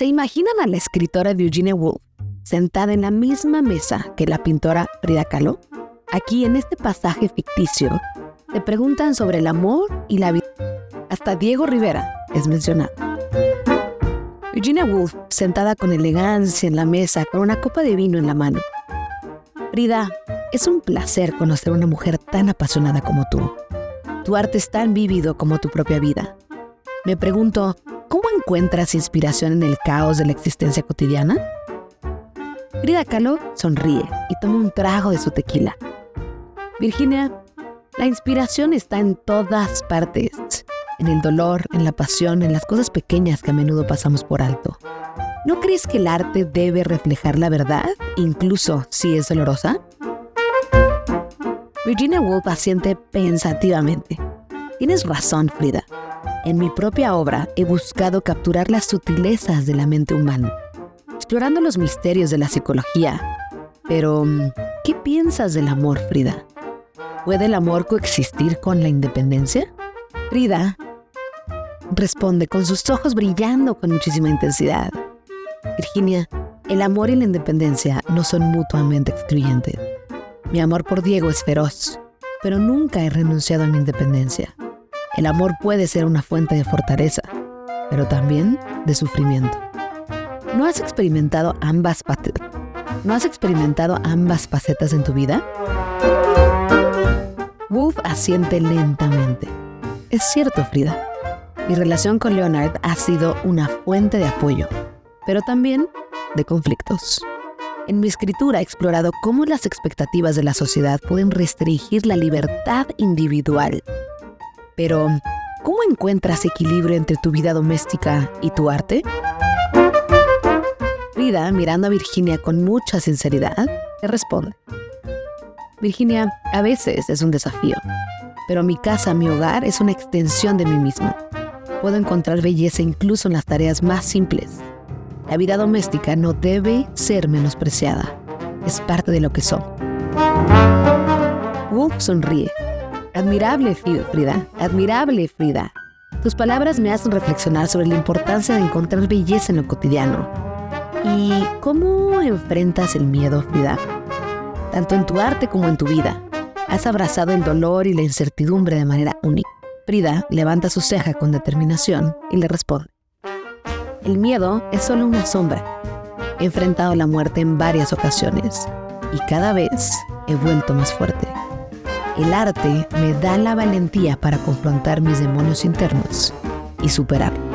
¿Se imaginan a la escritora Eugenia Woolf sentada en la misma mesa que la pintora Frida Kahlo? Aquí en este pasaje ficticio te preguntan sobre el amor y la vida. Hasta Diego Rivera es mencionado. Virginia Woolf, sentada con elegancia en la mesa con una copa de vino en la mano. Frida, es un placer conocer a una mujer tan apasionada como tú. Tu arte es tan vívido como tu propia vida. Me pregunto, ¿cómo encuentras inspiración en el caos de la existencia cotidiana? Frida Kahlo sonríe y toma un trago de su tequila. Virginia, la inspiración está en todas partes, en el dolor, en la pasión, en las cosas pequeñas que a menudo pasamos por alto. ¿No crees que el arte debe reflejar la verdad, incluso si es dolorosa? Virginia Woolf asiente pensativamente. Tienes razón, Frida. En mi propia obra he buscado capturar las sutilezas de la mente humana, explorando los misterios de la psicología. Pero, ¿qué piensas del amor, Frida? ¿Puede el amor coexistir con la independencia? Frida responde con sus ojos brillando con muchísima intensidad. Virginia, el amor y la independencia no son mutuamente excluyentes. Mi amor por Diego es feroz, pero nunca he renunciado a mi independencia. El amor puede ser una fuente de fortaleza, pero también de sufrimiento. ¿No has experimentado ambas ¿No has experimentado ambas facetas en tu vida? Wolf asiente lentamente. Es cierto, Frida. Mi relación con Leonard ha sido una fuente de apoyo, pero también de conflictos. En mi escritura he explorado cómo las expectativas de la sociedad pueden restringir la libertad individual. Pero, ¿cómo encuentras equilibrio entre tu vida doméstica y tu arte? Frida, mirando a Virginia con mucha sinceridad, le responde. Virginia, a veces es un desafío, pero mi casa, mi hogar, es una extensión de mí misma. Puedo encontrar belleza incluso en las tareas más simples la vida doméstica no debe ser menospreciada. Es parte de lo que son. Wolf sonríe. Admirable, Frida. Admirable, Frida. Tus palabras me hacen reflexionar sobre la importancia de encontrar belleza en lo cotidiano. ¿Y cómo enfrentas el miedo, Frida? Tanto en tu arte como en tu vida. Has abrazado el dolor y la incertidumbre de manera única. Frida levanta su ceja con determinación y le responde. El miedo es solo una sombra. He enfrentado la muerte en varias ocasiones y cada vez he vuelto más fuerte. El arte me da la valentía para confrontar mis demonios internos y superarlos.